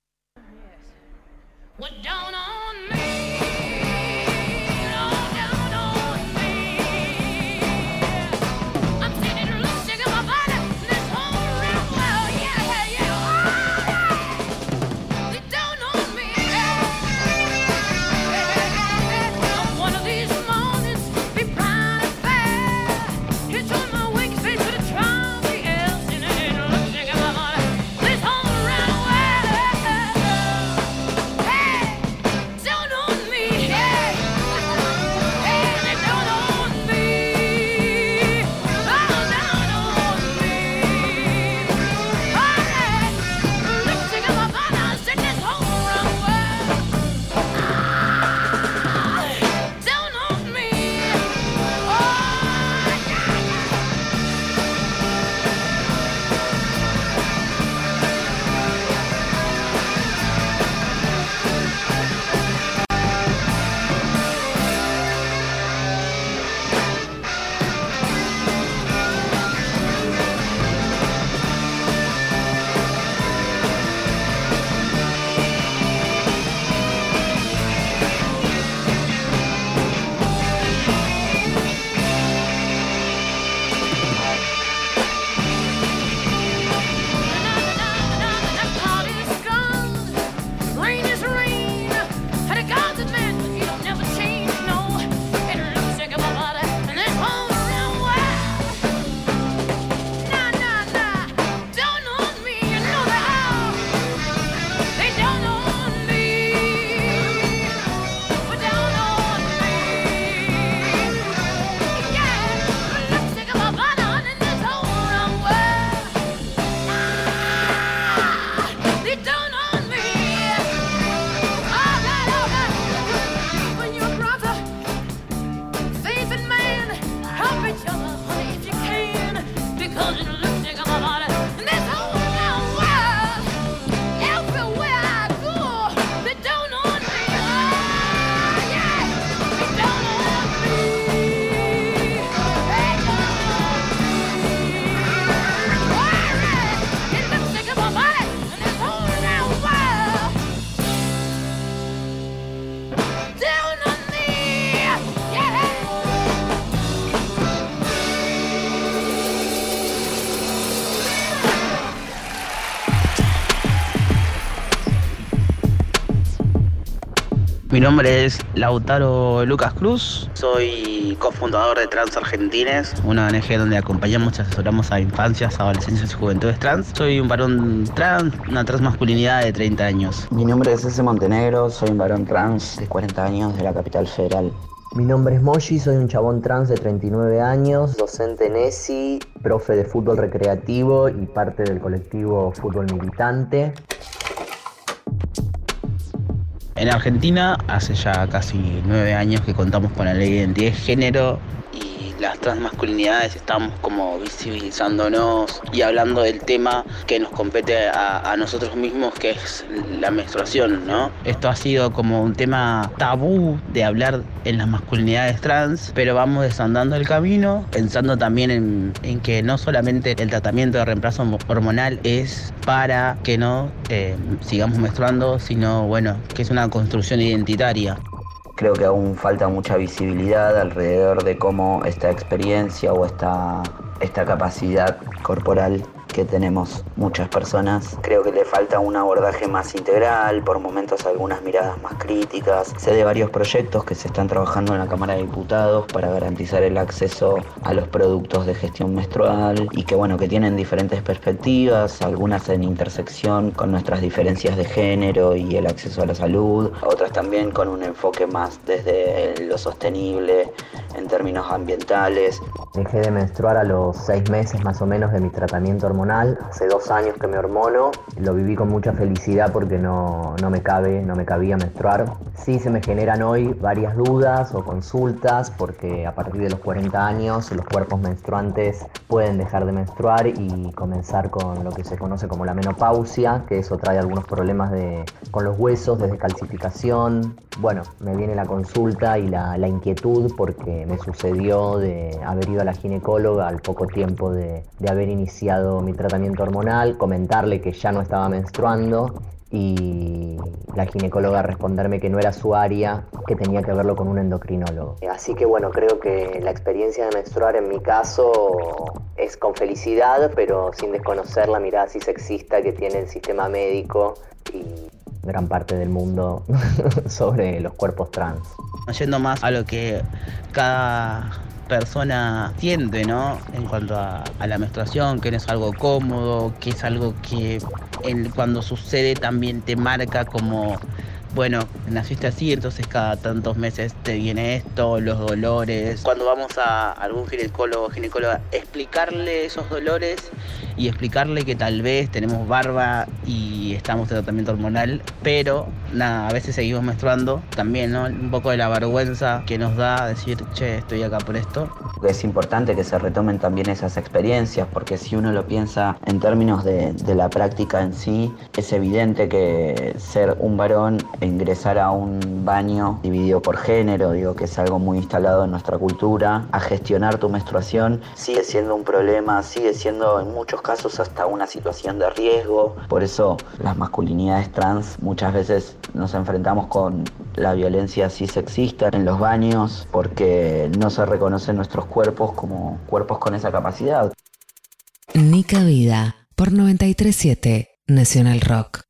Mi nombre es Lautaro Lucas Cruz, soy cofundador de Trans Argentines, una ONG donde acompañamos y asesoramos a infancias, adolescencias y juventudes trans. Soy un varón trans, una transmasculinidad de 30 años. Mi nombre es Ese Montenegro, soy un varón trans de 40 años de la capital federal. Mi nombre es Moshi, soy un chabón trans de 39 años, docente en ESI, profe de fútbol recreativo y parte del colectivo Fútbol Militante. En Argentina hace ya casi nueve años que contamos con la ley de identidad de género y las transmasculinidades estamos como visibilizándonos y hablando del tema que nos compete a, nosotros mismos que es la menstruación, ¿no? Esto ha sido como un tema tabú de hablar en las masculinidades trans, pero vamos desandando el camino, pensando también en, en que no solamente el tratamiento de reemplazo hormonal es para que no eh, sigamos menstruando, sino bueno, que es una construcción identitaria. Creo que aún falta mucha visibilidad alrededor de cómo esta experiencia o esta, esta capacidad corporal que tenemos muchas personas. Creo que le falta un abordaje más integral, por momentos algunas miradas más críticas. Sé de varios proyectos que se están trabajando en la Cámara de Diputados para garantizar el acceso a los productos de gestión menstrual y que bueno, que tienen diferentes perspectivas, algunas en intersección con nuestras diferencias de género y el acceso a la salud, otras también con un enfoque más desde lo sostenible en términos ambientales. Dejé de menstruar a los seis meses más o menos de mi tratamiento hormonal. Hace dos años que me hormono. Lo viví con mucha felicidad porque no, no me cabe, no me cabía menstruar. Sí se me generan hoy varias dudas o consultas porque a partir de los 40 años los cuerpos menstruantes pueden dejar de menstruar y comenzar con lo que se conoce como la menopausia, que eso trae algunos problemas de, con los huesos, desde calcificación. Bueno, me viene la consulta y la, la inquietud porque me sucedió de haber ido a la ginecóloga al poco tiempo de, de haber iniciado mi tratamiento hormonal, comentarle que ya no estaba menstruando y la ginecóloga responderme que no era su área, que tenía que verlo con un endocrinólogo. Así que bueno, creo que la experiencia de menstruar en mi caso es con felicidad, pero sin desconocer la mirada así sexista que tiene el sistema médico y gran parte del mundo sobre los cuerpos trans. Yendo más a lo que cada persona siente, ¿no? En cuanto a, a, la menstruación, que no es algo cómodo, que es algo que en, cuando sucede también te marca como, bueno, naciste así, entonces cada tantos meses te viene esto, los dolores. Cuando vamos a algún ginecólogo o ginecóloga, explicarle esos dolores y explicarle que tal vez tenemos barba y estamos en tratamiento hormonal, pero nada, a veces seguimos menstruando también, ¿no? Un poco de la vergüenza que nos da decir, che, estoy acá por esto. Es importante que se retomen también esas experiencias, porque si uno lo piensa en términos de, la práctica en sí, es evidente que ser un varón ingresar a un baño dividido por género, digo que es algo muy instalado en nuestra cultura, a gestionar tu menstruación sigue siendo un problema, sigue siendo en muchos casos hasta una situación de riesgo. Por eso las masculinidades trans muchas veces nos enfrentamos con la violencia así sexista en los baños porque no se reconocen nuestros cuerpos como cuerpos con esa capacidad. Nica Vida por 937 Nacional Rock.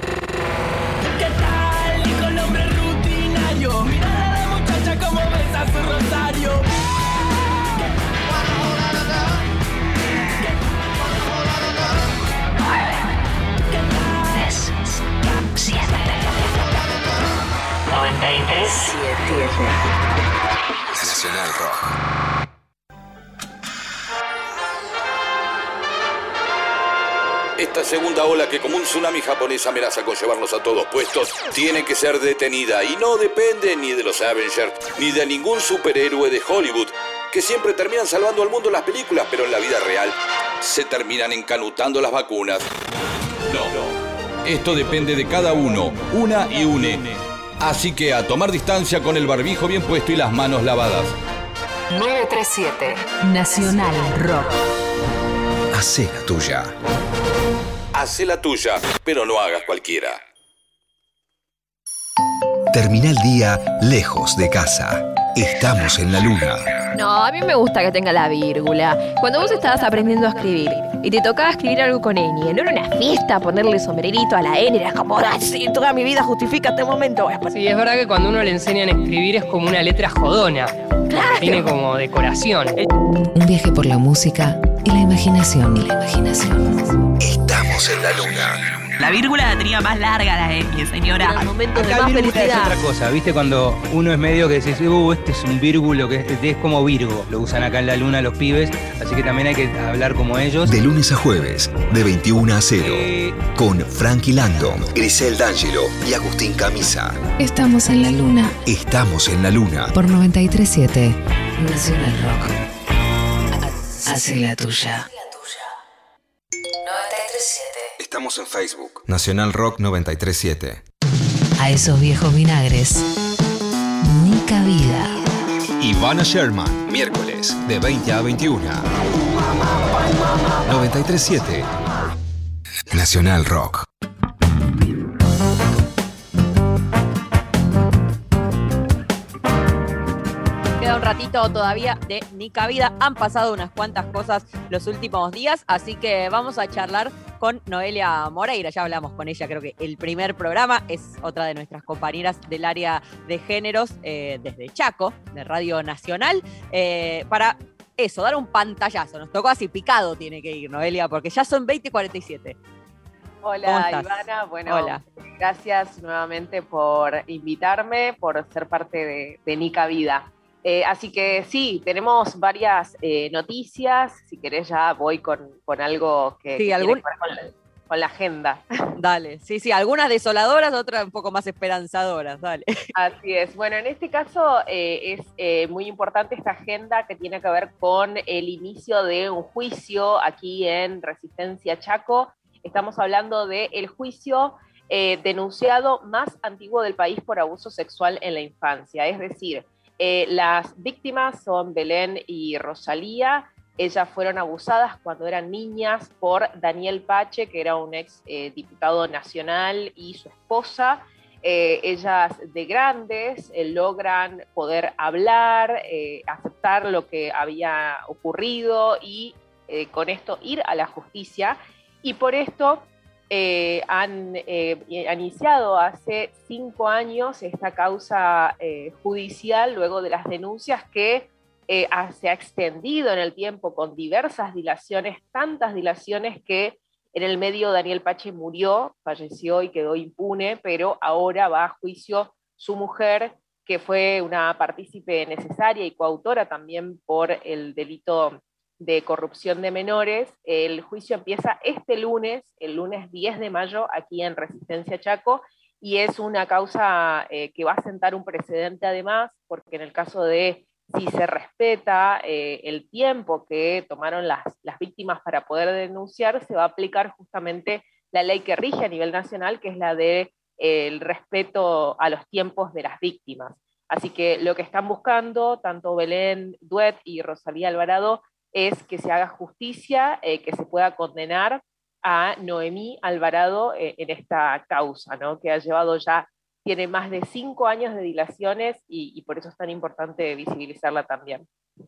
Nacional Rock. Esta segunda ola que como un tsunami japonés amenaza con llevarnos a todos puestos, tiene que ser detenida y no depende ni de los Avengers ni de ningún superhéroe de Hollywood, que siempre terminan salvando al mundo en las películas, pero en la vida real se terminan encanutando las vacunas. No, esto depende de cada uno, una y une. Así que a tomar distancia con el barbijo bien puesto y las manos lavadas. 937 Nacional Rock. Hacé la tuya. Hacé la tuya, pero no hagas cualquiera. Termina el día lejos de casa. Estamos en la luna. No, a mí me gusta que tenga la vírgula. Cuando vos estabas aprendiendo a escribir y te tocaba escribir algo con ñ, no era una fiesta ponerle sombrerito a la N, era como, "Ah, sí, toda mi vida justifica este momento. Poner-". Sí, es verdad que cuando uno le enseñan a escribir es como una letra jodona. Tiene como decoración. Un viaje por la música y la imaginación. Y la imaginación. Estamos en la luna. La vírgula la tenía más larga la Emi, señora. momentos Acá vírgula es otra cosa, ¿viste? Cuando uno es medio que decís, uh, este es un vírgulo, que es, es como Virgo. Lo usan acá en la luna los pibes, así que también hay que hablar como ellos. De lunes a jueves, de 21 a 0. Con Frankie Landon, Grisel D'Angelo y Agustín Camisa. Estamos en la luna. Estamos en la luna. Por 937 Nacional Rock. Hace la tuya. 937. Estamos en Facebook. Nacional Rock 937. A esos viejos vinagres. Ni cabida. Ivana Sherman, miércoles, de 20 a 21. 937. Nacional Rock. Queda un ratito todavía de Nica Vida. Han pasado unas cuantas cosas los últimos días, así que vamos a charlar con Noelia Moreira. Ya hablamos con ella, creo que el primer programa es otra de nuestras compañeras del área de géneros eh, desde Chaco, de Radio Nacional, eh, para eso, dar un pantallazo. Nos tocó así picado, tiene que ir Noelia, porque ya son 20.47. ¿Cómo Hola estás? Ivana, bueno, Hola. gracias nuevamente por invitarme, por ser parte de, de Nica Vida. Eh, así que sí, tenemos varias eh, noticias, si querés ya voy con, con algo que, Sí, que algún- tiene que ver con la, con la agenda. Dale, sí, sí, algunas desoladoras, otras un poco más esperanzadoras, dale. Así es. Bueno, en este caso eh, es muy importante esta agenda que tiene que ver con el inicio de un juicio aquí en Resistencia Chaco. Estamos hablando del juicio denunciado más antiguo del país por abuso sexual en la infancia. Es decir, eh, las víctimas son Belén y Rosalía. Ellas fueron abusadas cuando eran niñas por Daniel Pache, que era un ex eh, diputado nacional, y su esposa. Eh, ellas de grandes logran poder hablar, aceptar lo que había ocurrido y con esto ir a la justicia. Y por esto eh, han, eh, han iniciado hace cinco años esta causa eh, judicial luego de las denuncias que eh, se ha extendido en el tiempo con diversas dilaciones, tantas dilaciones que en el medio Daniel Pache murió, falleció y quedó impune, pero ahora va a juicio su mujer, que fue una partícipe necesaria y coautora también por el delito de corrupción de menores. El juicio empieza este lunes, el lunes 10 de mayo, aquí en Resistencia Chaco, y es una causa eh, que va a sentar un precedente además, porque en el caso de si se respeta eh, el tiempo que tomaron las, las víctimas para poder denunciar, se va a aplicar justamente la ley que rige a nivel nacional, que es la de eh, respeto a los tiempos de las víctimas. Así que lo que están buscando, tanto Belén Duet y Rosalía Alvarado, es que se haga justicia, eh, que se pueda condenar a Noemí Alvarado eh, en esta causa, ¿no? que ha llevado ya, tiene más de cinco años de dilaciones y, y por eso es tan importante visibilizarla también.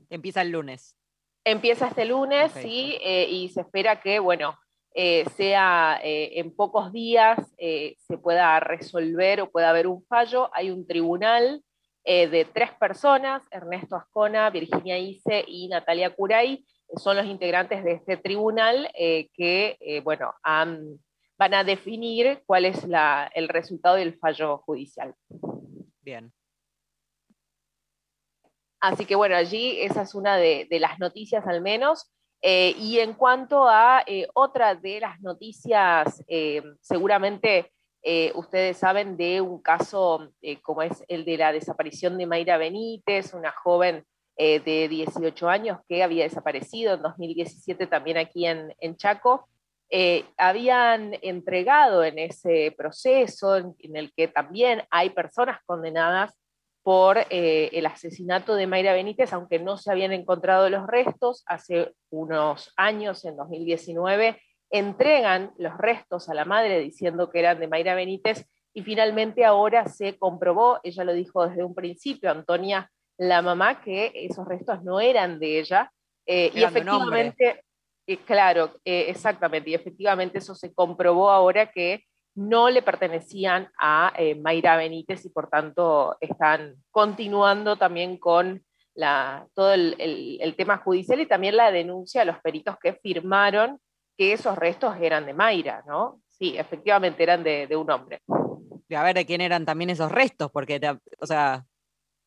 Empieza el lunes. Empieza este lunes, sí, eh, y se espera que, bueno, eh, sea eh, en pocos días eh, se pueda resolver o pueda haber un fallo. Hay un tribunal eh, de tres personas, Ernesto Ascona, Virginia Ise y Natalia Curay, son los integrantes de este tribunal eh, que, eh, bueno, van a definir cuál es la- el resultado del fallo judicial. Bien. Así que bueno, allí esa es una de, de las noticias al menos. Eh, y en cuanto a eh, otra de las noticias, eh, seguramente eh, ustedes saben de un caso eh, como es el de la desaparición de Mayra Benítez, una joven eh, de 18 años que había desaparecido en 2017 también aquí en, en Chaco. Habían entregado en ese proceso en, en el que también hay personas condenadas por el asesinato de Mayra Benítez, aunque no se habían encontrado los restos, hace unos años, en 2019, entregan los restos a la madre diciendo que eran de Mayra Benítez y finalmente ahora se comprobó, ella lo dijo desde un principio, Antonia, la mamá, que esos restos no eran de ella, eh, y Eran efectivamente, eh, claro, eh, exactamente, y efectivamente eso se comprobó ahora que no le pertenecían a Mayra Benítez y por tanto están continuando también con la, todo el, el- el tema judicial y también la denuncia a los peritos que firmaron que esos restos eran de Mayra, ¿no? Sí, efectivamente eran de, de un hombre. Y a ver de quién eran también esos restos, porque, te- o sea,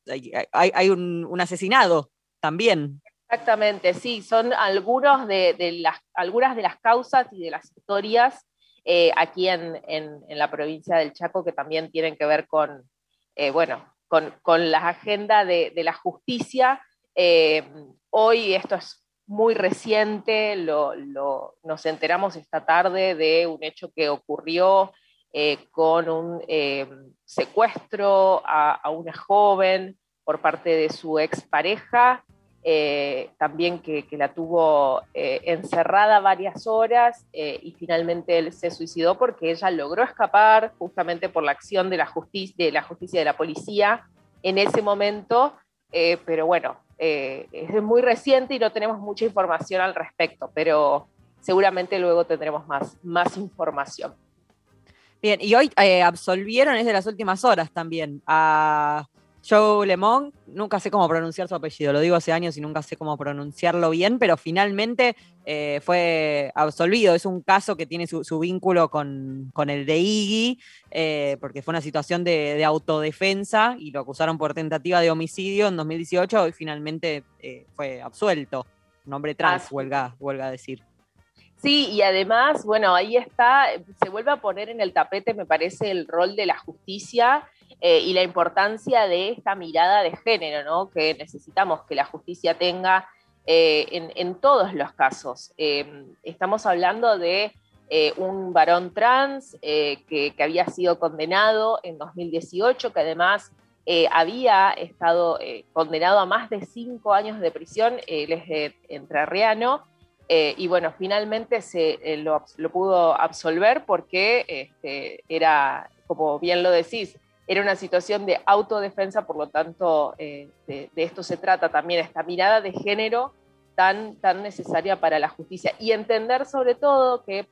hay, hay- hay un, un asesinado también. Exactamente, sí, son algunos de, de las, algunas de las causas y de las historias eh, aquí en, en- en la provincia del Chaco que también tienen que ver con, eh, bueno, con, con la agenda de, de la justicia. Eh, hoy esto es muy reciente, lo, lo- nos enteramos esta tarde de un hecho que ocurrió eh, con un eh, secuestro a, a una joven por parte de su expareja, eh, también que, que la tuvo eh, encerrada varias horas y finalmente él se suicidó porque ella logró escapar justamente por la acción de la, justicia de la justicia de la policía en ese momento, pero bueno, eh, es muy reciente y no tenemos mucha información al respecto, pero seguramente luego tendremos más, más información. Bien, y hoy eh, absolvieron, es de las últimas horas también, a Joe Lemon, nunca sé cómo pronunciar su apellido, lo digo hace años y nunca sé cómo pronunciarlo bien, pero finalmente eh, fue absolvido. Es un caso que tiene su, su vínculo con, con el de Iggy, eh, porque fue una situación de, de autodefensa y lo acusaron por tentativa de homicidio en 2018 y finalmente eh, fue absuelto. Un hombre trans, huelga, huelga a decir. Sí, y además, bueno, ahí está, se vuelve a poner en el tapete, me parece, el rol de la justicia eh, y la importancia de esta mirada de género, ¿no? Que necesitamos que la justicia tenga eh, en, todos los casos. Eh, estamos hablando de eh, un varón trans que, había sido condenado en 2018, que además había estado condenado a más de cinco años de prisión, él es de entrerriano, y bueno, finalmente se lo pudo absolver porque este, era, como bien lo decís, era una situación de autodefensa, por lo tanto, eh, de, esto se trata también, esta mirada de género tan, tan necesaria para la justicia. Y entender sobre todo que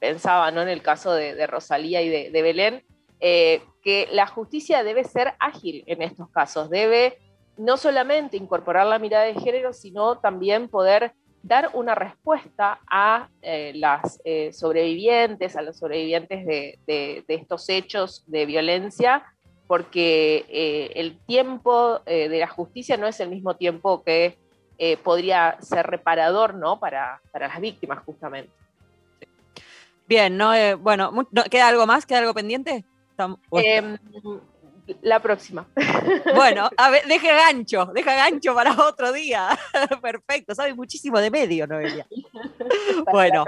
pensaba ¿no? en el caso de, Rosalía y de, de Belén, eh, que la justicia debe ser ágil en estos casos, debe no solamente incorporar la mirada de género, sino también poder dar una respuesta a eh, las eh, sobrevivientes, a los sobrevivientes de, de- de estos hechos de violencia, porque eh, el tiempo eh, de la justicia no es el mismo tiempo que eh, podría ser reparador ¿no? para, para las víctimas, justamente. Bien, no, eh, bueno, no, ¿queda algo más? ¿Queda algo pendiente? Em, la próxima. Bueno, a ver, deja gancho, deja gancho para otro día. Perfecto, sabe muchísimo de medio, Noelia. Bueno,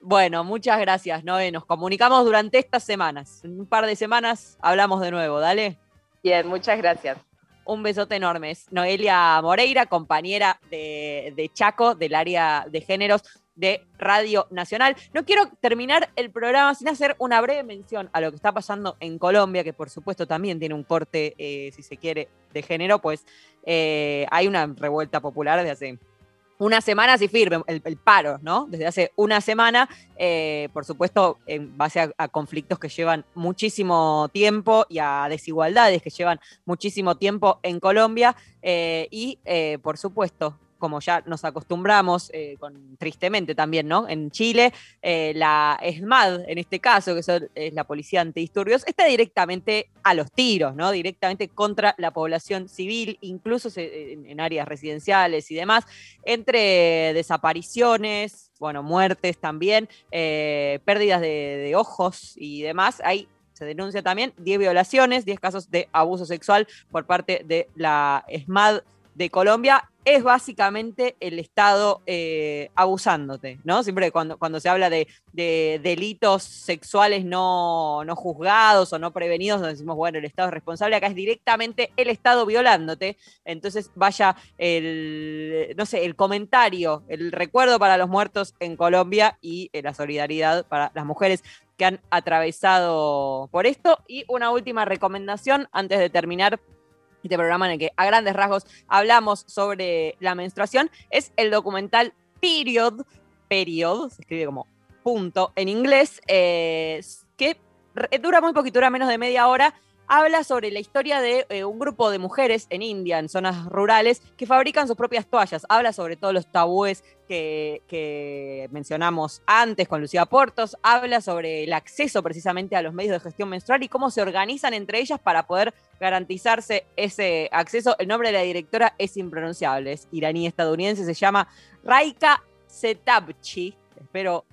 bueno, muchas gracias, Noé. Nos comunicamos durante estas semanas. En un par de semanas hablamos de nuevo, dale. Bien, muchas gracias. Un besote enorme. Es Noelia Moreira, compañera de, de Chaco, del área de géneros de Radio Nacional. No quiero terminar el programa sin hacer una breve mención a lo que está pasando en Colombia, que por supuesto también tiene un corte, eh, si se quiere, de género, pues eh, hay una revuelta popular desde hace unas semanas y firme, el, paro, ¿no? Desde hace una semana, eh, por supuesto, en base a, conflictos que llevan muchísimo tiempo y a desigualdades que llevan muchísimo tiempo en Colombia y, por supuesto, como ya nos acostumbramos, eh, tristemente también, ¿no? En Chile, eh, la ESMAD, en este caso, que es la Policía Antidisturbios, está directamente a los tiros, ¿no? Directamente contra la población civil, incluso en, áreas residenciales y demás, entre desapariciones, bueno, muertes también, eh, pérdidas de, de ojos y demás. Hay se denuncia también 10 violaciones, 10 casos de abuso sexual por parte de la ESMAD de Colombia es básicamente el Estado eh, abusándote, ¿no? Siempre cuando, cuando se habla de, de delitos sexuales no, no juzgados o no prevenidos, donde decimos, bueno, el Estado es responsable, acá es directamente el Estado violándote. Entonces vaya el, no sé, el comentario, el recuerdo para los muertos en Colombia y eh, la solidaridad para las mujeres que han atravesado por esto. Y una última recomendación antes de terminar este programa en el que a grandes rasgos hablamos sobre la menstruación, es el documental Period, Period, se escribe como punto en inglés, eh, que dura muy poquito, dura menos de media hora. Habla sobre la historia de eh, un grupo de mujeres en India, en zonas rurales, que fabrican sus propias toallas. Habla sobre todos los tabúes que, que mencionamos antes con Lucía Portos. Habla sobre el acceso precisamente a los medios de gestión menstrual y cómo se organizan entre ellas para poder garantizarse ese acceso. El nombre de la directora es impronunciable, es iraní-estadounidense, se llama Raika Setabchi. Espero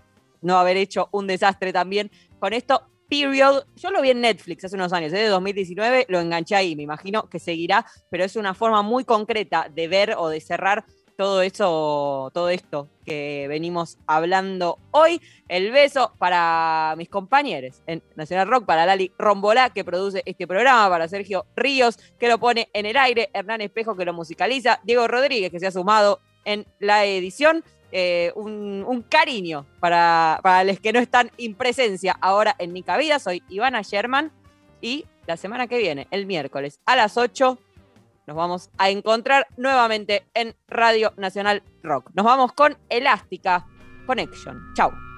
no haber hecho un desastre también con esto. Period, yo lo vi en Netflix hace unos años, es de 2019, lo enganché ahí, me imagino que seguirá, pero es una forma muy concreta de ver o de cerrar todo eso, todo esto que venimos hablando hoy. El beso para mis compañeros en Nacional Rock, para Lali Rombolá, que produce este programa, para Sergio Ríos, que lo pone en el aire, Hernán Espejo, que lo musicaliza, Diego Rodríguez, que se ha sumado en la edición. Eh, un, cariño para, para los que no están en presencia ahora en mi cabida. Soy Ivana Sherman y la semana que viene, el miércoles a las 8, nos vamos a encontrar nuevamente en Radio Nacional Rock. Nos vamos con Elástica Connection. Chau.